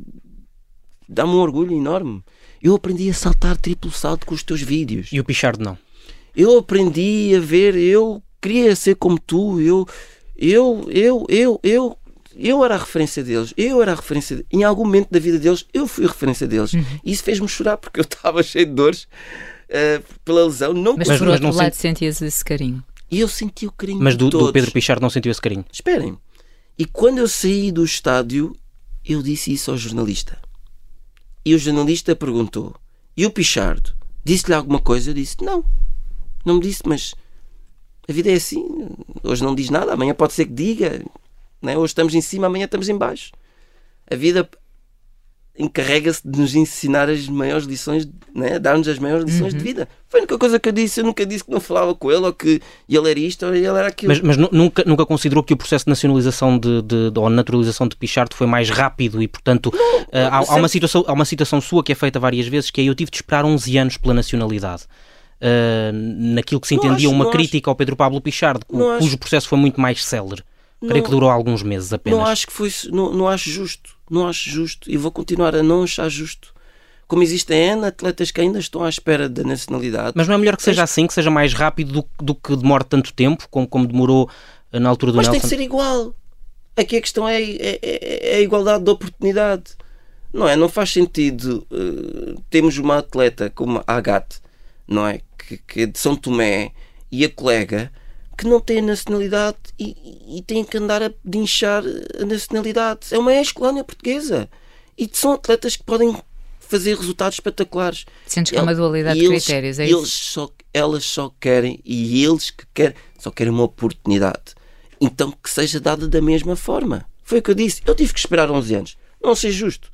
dá-me um orgulho enorme. Eu aprendi a saltar triplo salto com os teus vídeos. E o Pichardo não? Eu aprendi a ver, eu queria ser como tu, eu, eu, eu, eu, eu, eu era a referência deles, eu era a referência, de... em algum momento da vida deles, eu fui a referência deles. Uhum. E isso fez-me chorar porque eu estava [laughs] cheio de dores uh, pela lesão. Não mas, por outro lado, senti... sentias esse carinho. E eu senti o carinho Mas do, do Pedro Pichardo não sentiu esse carinho? Esperem. E quando eu saí do estádio, eu disse isso ao jornalista. E o jornalista perguntou: E o Pichardo? Disse-lhe alguma coisa? Eu disse: Não, não me disse, mas a vida é assim. Hoje não diz nada, amanhã pode ser que diga. Né? Hoje estamos em cima, amanhã estamos em baixo. A vida encarrega-se de nos ensinar as maiores lições, né? dar-nos as maiores lições uhum. de vida. Foi a única coisa que eu disse. Eu nunca disse que não falava com ele ou que ele era isto ou ele era aquilo. Mas, mas nunca, nunca considerou que o processo de nacionalização de, de, de ou naturalização de Pichard foi mais rápido e, portanto, não, uh, há, há, uma situação, há uma situação sua que é feita várias vezes que é eu tive de esperar 11 anos pela nacionalidade. Uh, naquilo que se entendia acho, uma crítica acho, ao Pedro Pablo Pichard, cujo acho, processo foi muito mais célere. Creio que durou alguns meses apenas. Não acho que foi, não, não acho justo não acho justo e vou continuar a não achar justo. Como existem N atletas que ainda estão à espera da nacionalidade. Mas não é melhor que seja assim, que seja mais rápido do, do que demore tanto tempo, como, como demorou na altura do Mas Nelson? Mas tem que ser igual. Aqui a questão é, é, é, é a igualdade de oportunidade. Não é? Não faz sentido uh, termos uma atleta como a Agathe, não é? Que, que é de São Tomé e a colega que não têm nacionalidade e, e têm que andar a dinchar a nacionalidade. É uma ex-colónia portuguesa. E são atletas que podem fazer resultados espetaculares. Sentes que é uma dualidade de eles, critérios, é eles isso? Só, elas só querem, e eles que querem, só querem uma oportunidade. Então que seja dada da mesma forma. Foi o que eu disse. Eu tive que esperar 11 anos. Não sei justo.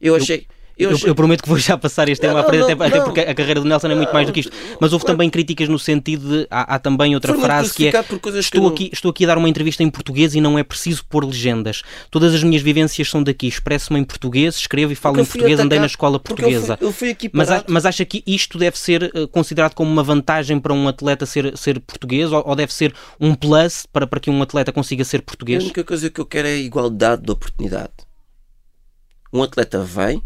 Eu achei. Eu... Eu, eu, prometo que vou já passar este tema à frente, até, até, porque a carreira do Nelson é muito mais do que isto. Mas houve também críticas no sentido de. Há, há também outra frase que é. Estou, aqui, estou aqui a dar uma entrevista em português e não é preciso pôr legendas. Todas as minhas vivências são daqui. Expresso-me em português, escrevo e falo em português, atacar, andei na escola portuguesa. Eu fui, eu fui mas, mas acha que isto deve ser eh, considerado como uma vantagem para um atleta ser, ser português ou, ou deve ser um plus para, para que um atleta consiga ser português? A única coisa que eu quero é a igualdade de oportunidade. Um atleta vem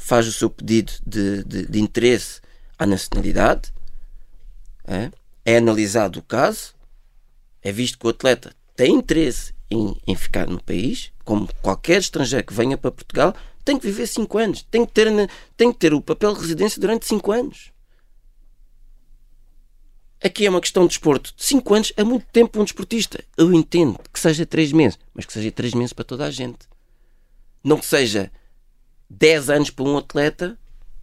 faz o seu pedido de, de, de interesse à nacionalidade, é, é, analisado o caso, é visto que o atleta tem interesse em, em, ficar no país, como qualquer estrangeiro que venha para Portugal, tem que viver 5 anos, tem que, ter, tem que ter o papel de residência durante 5 anos. Aqui é uma questão de desporto. 5 anos é muito tempo para um desportista. Eu entendo que seja 3 meses, mas que seja 3 meses para toda a gente. Não que seja 10 anos para um atleta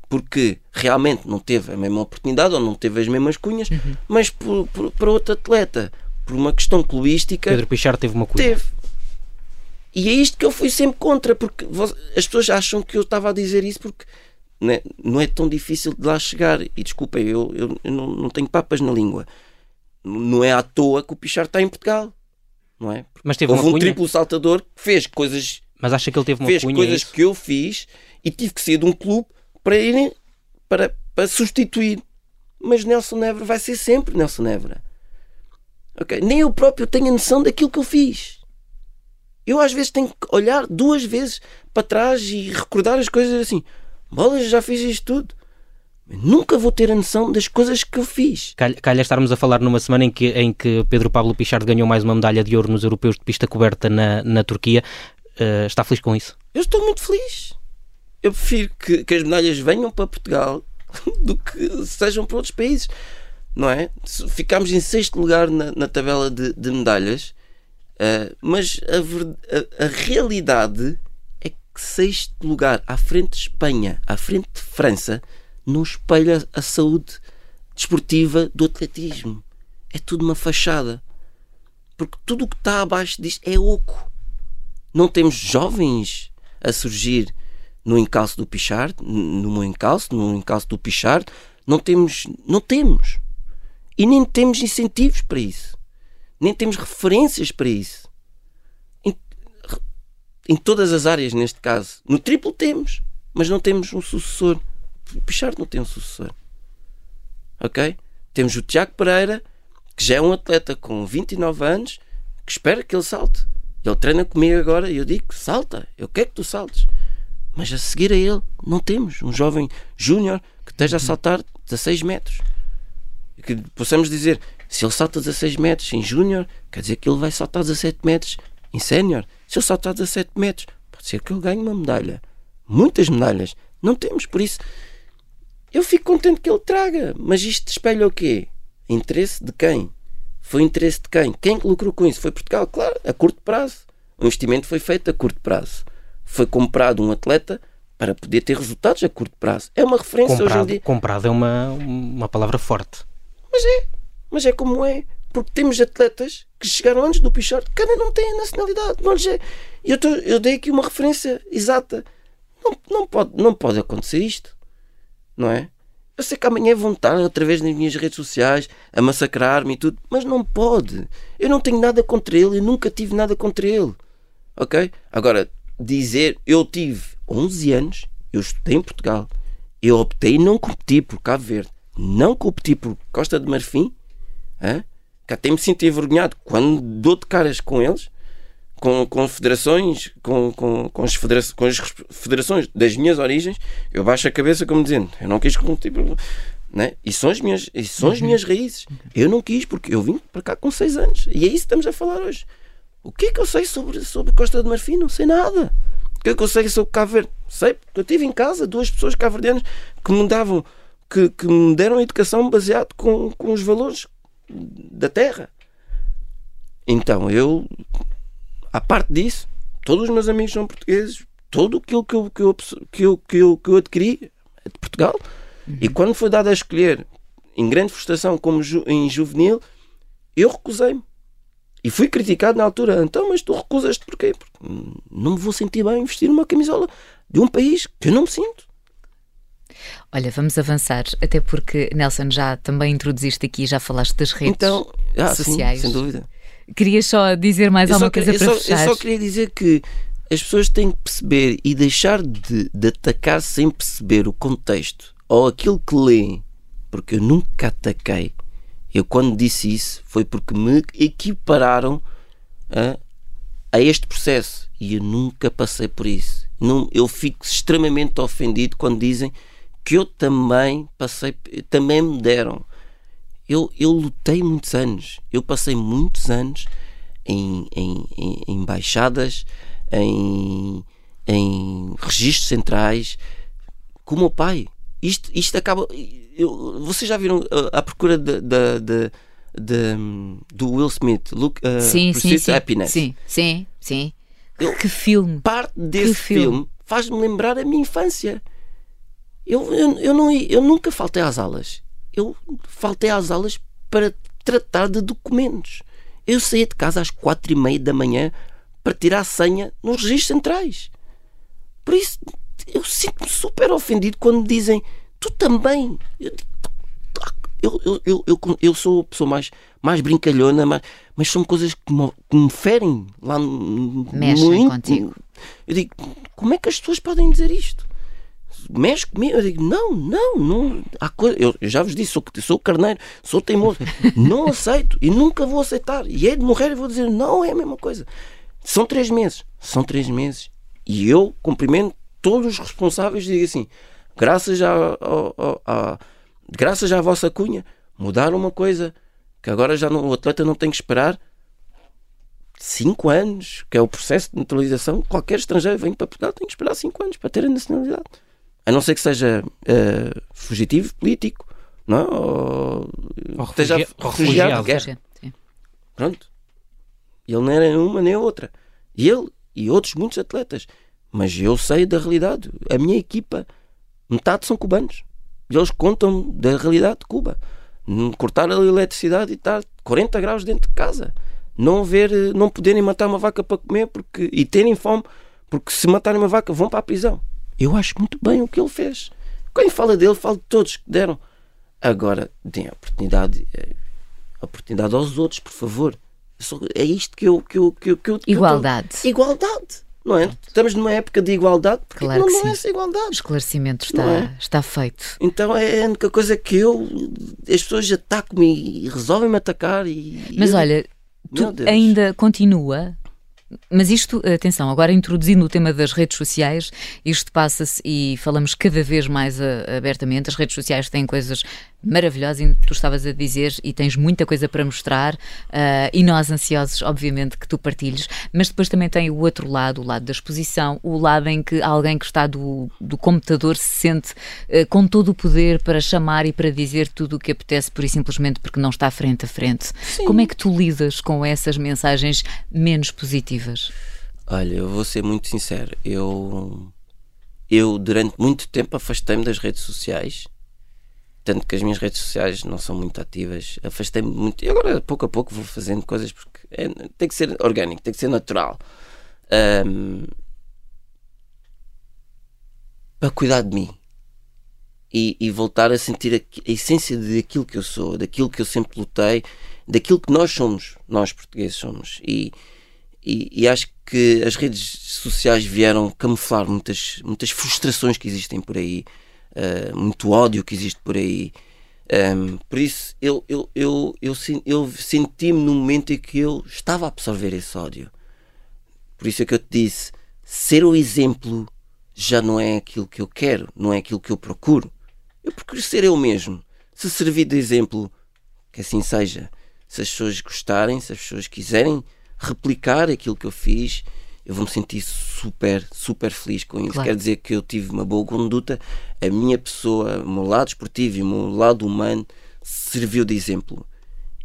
porque realmente não teve a mesma oportunidade ou não teve as mesmas cunhas, uhum. mas por, por, para outro atleta, por uma questão clubística. Pedro Pichar teve uma cunha. Teve. E é isto que eu fui sempre contra, porque as pessoas acham que eu estava a dizer isso porque não é, não é tão difícil de lá chegar. E desculpem, eu, eu, eu não, não, tenho papas na língua. Não é à toa que o Pichar está em Portugal. Não é? Mas teve Houve um cunha. triplo saltador que fez coisas mas acha que ele teve uma fez cunha, é coisas que eu fiz e tive que sair de um clube para ir para, para substituir. Mas Nelson Nevra vai ser sempre Nelson Nevra. Okay? Nem eu próprio tenho a noção daquilo que eu fiz. Eu às vezes tenho que olhar duas vezes para trás e recordar as coisas assim. Bolas, já fiz isto tudo. nunca vou ter a noção das coisas que eu fiz. Calha, calha estarmos a falar numa semana em que, em que Pedro Pablo Pichard ganhou mais uma medalha de ouro nos europeus de pista coberta na, na Turquia. Uh, está feliz com isso? Eu estou muito feliz. Eu prefiro que, que as medalhas venham para Portugal [laughs] do que sejam para outros países. Não é? Ficámos em sexto lugar na, na tabela de, de medalhas, uh, mas a, a, a realidade é que sexto lugar à frente de Espanha, à frente de França, não espelha a saúde desportiva do atletismo. É tudo uma fachada. Porque tudo o que está abaixo disto é oco. Não temos jovens a surgir no encalço do Pichard, no meu encalço, no encalço do Pichard. Não temos, não temos. E nem temos incentivos para isso. Nem temos referências para isso. Em, em todas as áreas, neste caso. No triplo temos, mas não temos um sucessor. O Pichard não tem um sucessor. Ok? Temos o Tiago Pereira, que já é um atleta com 29 anos, que espera que ele salte. Ele treina comigo agora e eu digo: salta, eu quero que tu saltes. Mas a seguir a ele, não temos um jovem júnior que esteja a saltar 16 metros. Que possamos dizer: se ele salta 16 metros em júnior, quer dizer que ele vai saltar 17 metros em sénior. Se ele saltar 17 metros, pode ser que ele ganhe uma medalha. Muitas medalhas. Não temos, por isso. Eu fico contente que ele traga, mas isto espelha o quê? Interesse de quem? Foi interesse de quem? Quem que lucrou com isso? Foi Portugal, claro, a curto prazo. O investimento foi feito a curto prazo. Foi comprado um atleta para poder ter resultados a curto prazo. É uma referência comprado, hoje em dia. Comprado é uma, uma palavra forte. Mas é, mas é como é. Porque temos atletas que chegaram antes do Pichard que ainda não têm a nacionalidade. Não é. eu, tô, eu dei aqui uma referência exata. Não, não, pode, não pode acontecer isto. Não é? Eu sei que amanhã vão estar outra vez nas minhas redes sociais a massacrar-me e tudo, mas não pode. Eu não tenho nada contra ele, eu nunca tive nada contra ele. Ok? Agora, dizer, eu tive 11 anos, eu estudei em Portugal, eu optei não competir por Cabo Verde, não competi por Costa de Marfim, hein? que até me sinto envergonhado quando dou de caras com eles, com, com federações, com, com, com, as federações, com as federações das minhas origens, eu baixo a cabeça como dizendo, eu não quis competir né? E são as minhas, e são as minhas raízes. Eu não quis, porque eu vim para cá com 6 anos. E é isso que estamos a falar hoje. O que é que eu sei sobre, sobre Costa de Marfim? Não sei nada. O que é que eu sei sobre Cabo Verde? Sei, porque eu tive em casa duas pessoas cabo-verdianas que me davam, que, que me deram educação baseado com, com os valores da terra. Então, eu à parte disso, todos os meus amigos são portugueses, tudo aquilo que eu, que eu, que eu, que eu, que eu adquiri é de Portugal. Uhum. E quando foi dado a escolher, em grande frustração, como ju, em juvenil, eu recusei-me. E fui criticado na altura. Então, mas tu recusas-te porquê? Porque não me vou sentir bem vestir uma camisola de um país que eu não me sinto. Olha, vamos avançar, até porque, Nelson, já também introduziste aqui, já falaste das redes então, ah, sociais. Sim, sem dúvida. Querias só dizer mais eu alguma coisa para só, fechar? Eu só queria dizer que as pessoas têm que perceber e deixar de, de atacar sem perceber o contexto ou aquilo que lêem, porque eu nunca ataquei. Eu, quando disse isso, foi porque me equipararam a, a este processo e eu nunca passei por isso. Não, eu fico extremamente ofendido quando dizem que eu também passei, também me deram. Eu, eu lutei muitos anos, eu passei muitos anos em, em, em embaixadas, em, em registros centrais, com o meu pai. Isto, isto acaba. Eu, vocês já viram a, a procura de, de, de, de, do Will Smith, Look, uh, sim, sim, sim, Happiness? Sim, sim, sim. Eu, que filme! Parte desse filme, filme faz-me lembrar a minha infância. Eu, eu, eu, não, eu nunca faltei às aulas. Eu faltei às aulas para tratar de documentos. Eu saía de casa às quatro e meia da manhã para tirar a senha nos registros centrais. Por isso, eu sinto-me super ofendido quando me dizem tu também. Eu, eu, eu, eu, eu, sou a pessoa mais, mais brincalhona, mas, mas são coisas que me, que me ferem lá Mexem muito. contigo. Eu digo, como é que as pessoas podem dizer isto? Mexe comigo? Eu digo, não, não, não. Há coisa, eu, já vos disse, sou, sou carneiro, sou teimoso, [laughs] não aceito e nunca vou aceitar. E é de morrer e vou dizer, não é a mesma coisa. São três meses. São três meses. E eu cumprimento todos os responsáveis e digo assim: graças à, à, graças à vossa cunha, mudaram uma coisa que agora já não, o atleta não tem que esperar cinco anos, que é o processo de naturalização. Qualquer estrangeiro vem para Portugal tem que esperar cinco anos para ter a nacionalidade. A não ser que seja uh, fugitivo político, não? É? Ou, ou esteja refugiado, refugiado. Pronto. Ele não era uma nem a outra. Ele e outros muitos atletas. Mas eu sei da realidade. A minha equipa, metade são cubanos. E eles contam da realidade de Cuba. Cortar a eletricidade e estar 40 graus dentro de casa. Não ver, não poderem matar uma vaca para comer porque, e terem fome, porque se matarem uma vaca vão para a prisão. Eu acho muito bem o que ele fez. Quem fala dele, fala de todos que deram. Agora, deem a oportunidade, a eh, oportunidade aos outros, por favor. É isto que eu. Que eu, que eu, que eu igualdade. Eu igualdade. Não é? Estamos numa época de igualdade, porque claro não, não é essa igualdade. O esclarecimento está, é? está feito. Então é a única coisa que eu. As pessoas atacam-me e resolvem-me atacar. E, Mas eu, olha, tu ainda continua mas isto, atenção, agora introduzindo o tema das redes sociais, isto passa-se e falamos cada vez mais eh, abertamente. As redes sociais têm coisas maravilhosas, e tu estavas a dizer, e tens muita coisa para mostrar, uh, e nós ansiosos, obviamente, que tu partilhes, mas depois também tem o outro lado, o lado da exposição, o lado em que alguém que está do, do computador se sente uh, com todo o poder para chamar e para dizer tudo o que apetece, por e simplesmente porque não está frente a frente. Sim. Como é que tu lidas com essas mensagens menos positivas? Olha, eu vou ser muito sincero. Eu, eu durante muito tempo afastei-me das redes sociais. Tanto que as minhas redes sociais não são muito ativas. Afastei-me muito. E agora, pouco a pouco, vou fazendo coisas porque é, tem que ser orgânico, tem que ser natural. Um, para cuidar de mim. E, e, voltar a sentir a, a, essência daquilo que eu sou, daquilo que eu sempre lutei, daquilo que nós somos, nós portugueses somos. E, e, e, acho que as redes sociais vieram camuflar muitas, muitas frustrações que existem por aí, uh, muito ódio que existe por aí. Um, por isso, eu, eu, eu, eu, eu senti-me no momento em que eu estava a absorver esse ódio. Por isso é que eu te disse: ser o exemplo já não é aquilo que eu quero, não é aquilo que eu procuro. Eu procuro ser eu mesmo. Se servir de exemplo, que assim seja. Se as pessoas gostarem, se as pessoas quiserem replicar aquilo que eu fiz, eu vou me sentir super, super feliz com isso. Claro. Quer dizer que eu tive uma boa conduta, a minha pessoa, o meu lado esportivo e o meu lado humano serviu de exemplo.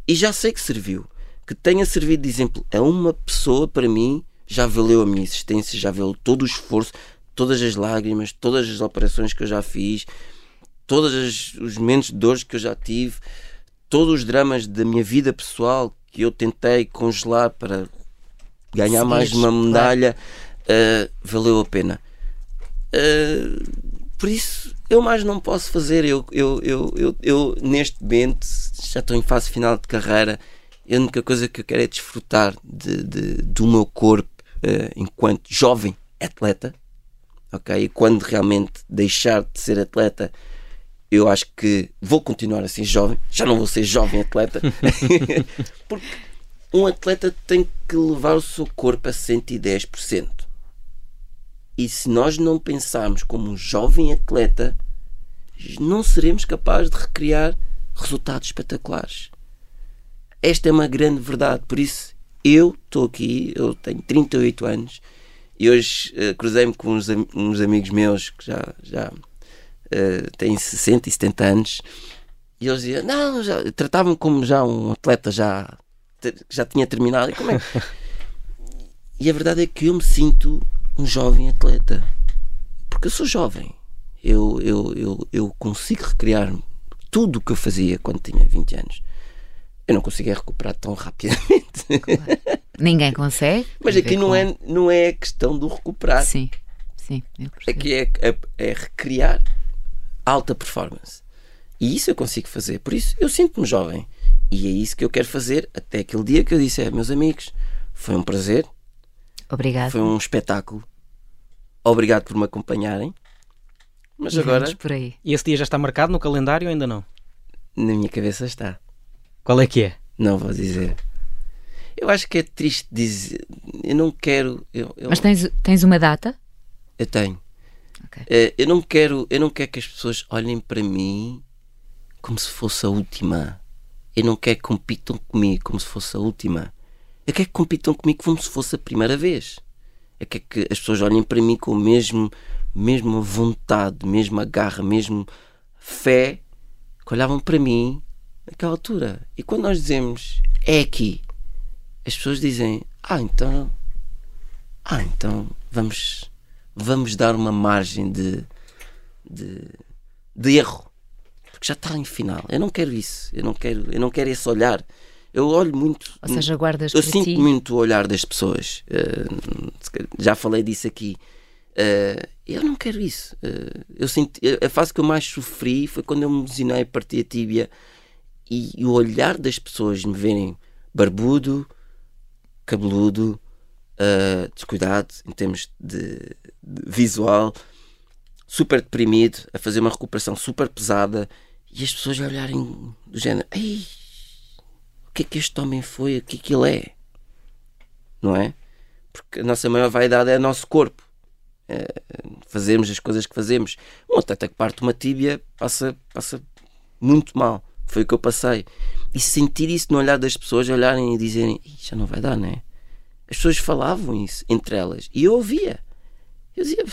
E já sei que serviu. Que tenha servido de exemplo a uma pessoa, para mim, já valeu a minha existência, já valeu todo o esforço, todas as lágrimas, todas as operações que eu já fiz, todos os momentos de dores que eu já tive, todos os dramas da minha vida pessoal que eu tentei congelar para ganhar Seguires, mais uma medalha, uh, valeu a pena. Uh, por isso, eu mais não posso fazer. Eu, eu, eu, eu, eu, neste momento, já estou em fase final de carreira. A única coisa que eu quero é desfrutar de, de do meu corpo uh, enquanto jovem atleta. Ok? E quando realmente deixar de ser atleta, eu acho que vou continuar a ser jovem. Já não vou ser jovem atleta. [laughs] [laughs] Porque um atleta tem que levar o seu corpo a 110%. E se nós não pensarmos como um jovem atleta, não seremos capazes de recriar resultados espetaculares. Esta é uma grande verdade. Por isso, eu estou aqui, eu tenho 38 anos e hoje uh, cruzei-me com uns, uns, amigos meus que já, já uh, têm 60 e 70 anos e eles diziam, não, tratavam-me como já um atleta já, já tinha terminado. E, como é? e a verdade é que eu me sinto um jovem atleta. Porque eu sou jovem. Eu, eu, eu, eu consigo recriar tudo o que eu fazia quando tinha 20 anos. Eu não conseguia recuperar tão rapidamente. Claro. Ninguém consegue. Mas aqui não, é, não é a questão do recuperar. Sim, sim. Aqui é, é, é recriar alta performance. E isso eu consigo fazer. Por isso eu sinto-me jovem. E é isso que eu quero fazer até aquele dia que eu disse: é, meus amigos, foi um prazer Obrigado. Foi um espetáculo. Obrigado por me acompanharem. Mas e agora. Por aí. E esse dia já está marcado no calendário ou ainda não? Na minha cabeça está. Qual é que é? Não vou dizer. Eu acho que é triste dizer. Eu não quero. Eu, eu... Mas tens, tens uma data? Eu tenho. Okay. Eh, eu não quero. Eu não quero que as pessoas olhem para mim como se fosse a última. Eu não quero que compitam comigo como se fosse a última. Eu quero que compitam comigo como se fosse a primeira vez. Eu quero que as pessoas olhem para mim com a mesma vontade, mesma garra, mesmo fé que olhavam para mim naquela altura. E quando nós dizemos é aqui, as pessoas dizem ah, então. Ah, então vamos, vamos dar uma margem de, de, de erro. Porque já está em final. Eu não quero isso. Eu não quero, eu não quero esse olhar eu olho muito. Ou seja, guardas Eu sinto ti. muito o olhar das pessoas. Uh, já falei disso aqui. Uh, eu não quero isso. Uh, eu sinto, a fase que eu mais sofri foi quando eu me lesionei, parti a tíbia e, e, o olhar das pessoas me verem barbudo, cabeludo, descuidado em termos de, de visual, super deprimido, a fazer uma recuperação super pesada e as pessoas olharem do género. Ei, o que é que este homem foi, o que é que ele é. Não é? Porque a nossa maior vaidade é o nosso corpo. É fazermos as coisas que fazemos. Um atleta que parte uma tíbia passa, passa muito mal. Foi o que eu passei. E sentir isso no olhar das pessoas, olharem e dizerem: já não vai dar, não é? As pessoas falavam isso entre elas e eu ouvia. Eu dizia: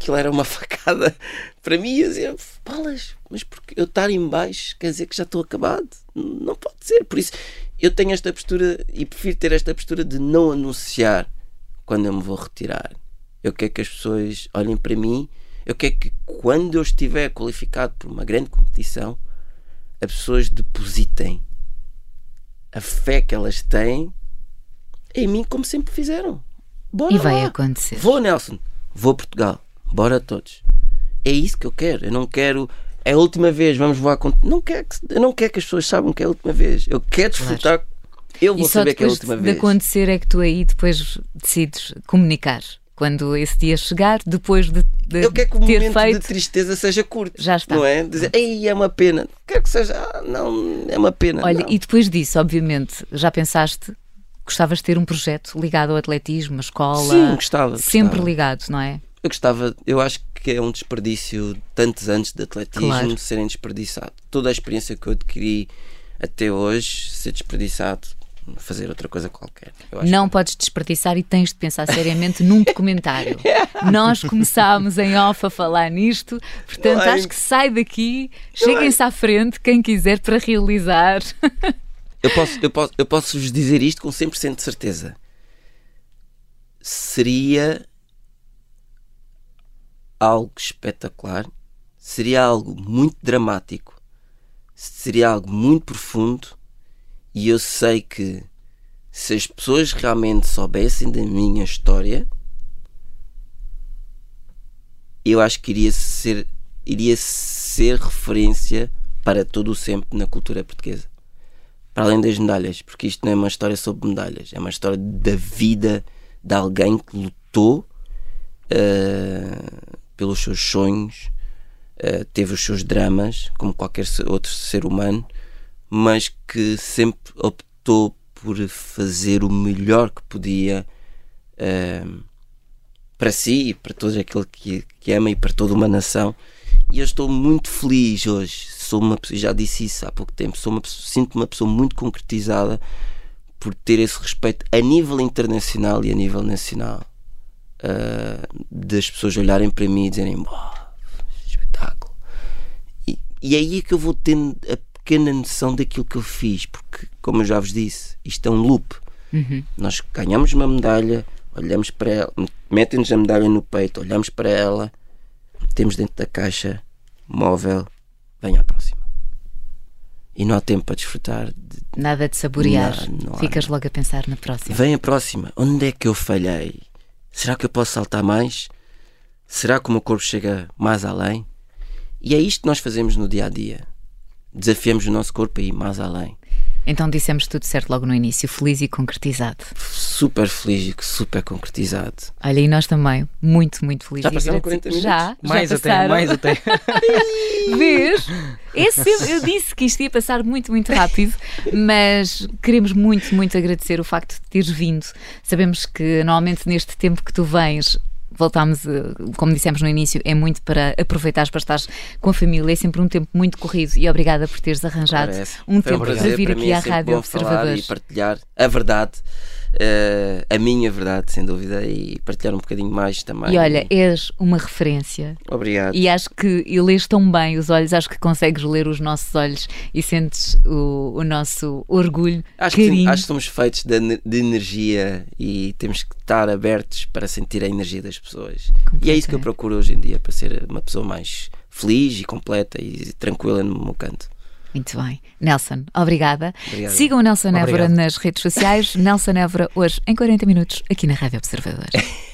aquilo era uma [laughs] facada para mim. Eu dizia: balas, mas porque eu estar em baixo quer dizer que já estou acabado. Não pode ser. Por isso, eu tenho esta postura e prefiro ter esta postura de não anunciar quando eu me vou retirar. Eu quero que as pessoas olhem para mim. Eu quero que quando eu estiver qualificado por uma grande competição, as pessoas depositem a fé que elas têm em mim, como sempre fizeram. Bora e vai lá. acontecer. Vou, Nelson. Vou Portugal. Bora todos. É isso que eu quero. Eu não quero. É a última vez, vamos voar com. Não quero que, eu não quero que as pessoas saibam que é a última vez. Eu quero desfrutar. Claro. Eu vou saber que é a última de vez. de acontecer é que tu aí depois decides comunicar. Quando esse dia chegar, depois de, de eu quero que o momento feito, de tristeza seja curto. Já está. Não é? Dizer, ei, é uma pena. Quero que seja. Ah, não, é uma pena. Olha, não. e depois disso, obviamente, já pensaste gostavas de ter um projeto ligado ao atletismo, a escola? Sim, gostava. Sempre gostava. ligado, não é? Eu gostava, eu acho que é um desperdício tantos anos de atletismo Claro. serem desperdiçados. Toda a experiência que eu adquiri até hoje ser desperdiçado, fazer outra coisa qualquer. Não podes desperdiçar e tens de pensar seriamente num documentário. [laughs] Nós começámos em off a falar nisto, portanto acho que sai daqui, cheguem-se à frente, quem quiser, para realizar. [laughs] Eu posso, eu posso, eu posso vos dizer isto com 100% de certeza. Seria algo espetacular, seria algo muito dramático, seria algo muito profundo E eu sei que se as pessoas realmente soubessem da minha história, eu acho que iria ser, iria ser referência para todo o sempre na cultura portuguesa. Para além das medalhas, porque isto não é uma história sobre medalhas, é uma história da vida de alguém que lutou uh, pelos seus sonhos, uh, teve os seus dramas, como qualquer outro ser humano, mas que sempre optou por fazer o melhor que podia uh, para si e para todo aquele que, que ama e para toda uma nação. E eu estou muito feliz hoje. Sou uma já disse isso há pouco tempo, sou uma sinto-me uma pessoa muito concretizada por ter esse respeito a nível internacional e a nível nacional. Uh, das pessoas olharem para mim e dizerem espetáculo. E, e é aí que eu vou tendo a pequena noção daquilo que eu fiz, porque, como eu já vos disse, isto é um loop. Uhum. Nós ganhamos uma medalha, olhamos para ela, metem-nos a medalha no peito, olhamos para ela, metemos dentro da caixa móvel, vem à próxima. E não há tempo para desfrutar. De... Nada de saborear. Não, não Ficas logo a pensar na próxima. Vem a próxima. Onde é que eu falhei? Será que eu posso saltar mais? Será que o meu corpo chega mais além? E é isto que nós fazemos no dia a dia. Desafiamos o nosso corpo a ir mais além. Então dissemos tudo certo logo no início, feliz e concretizado. Super feliz e super concretizado. Olha, e nós também, muito, muito felizes. Já passaram 40 minutos? Já, mais já até, mais até. [laughs] Vês? Esse, eu disse que isto ia passar muito, muito rápido, mas queremos muito, muito agradecer o facto de teres vindo. Sabemos que normalmente neste tempo que tu vens voltámos, eh, como dissemos no início, é muito para aproveitar para estar com a família. É sempre um tempo muito corrido e obrigada por teres arranjado Parece. um Foi tempo um para vir para aqui é à Rádio Observador. E partilhar a verdade. Uh, a minha verdade, sem dúvida, e partilhar um bocadinho mais também. E olha, és uma referência. Obrigado. E acho que e lês tão bem os olhos, acho que consegues ler os nossos olhos e sentes o, o nosso orgulho. Acho que, acho que somos feitos de, de, energia e temos que estar abertos para sentir a energia das pessoas. E é isso que eu procuro hoje em dia, para ser uma pessoa mais feliz e completa e tranquila no meu canto. Muito bem. Nelson, obrigada. Obrigado. Sigam o Nelson Évora nas redes sociais. Nelson Évora, hoje em 40 minutos, aqui na Rádio Observador. [laughs]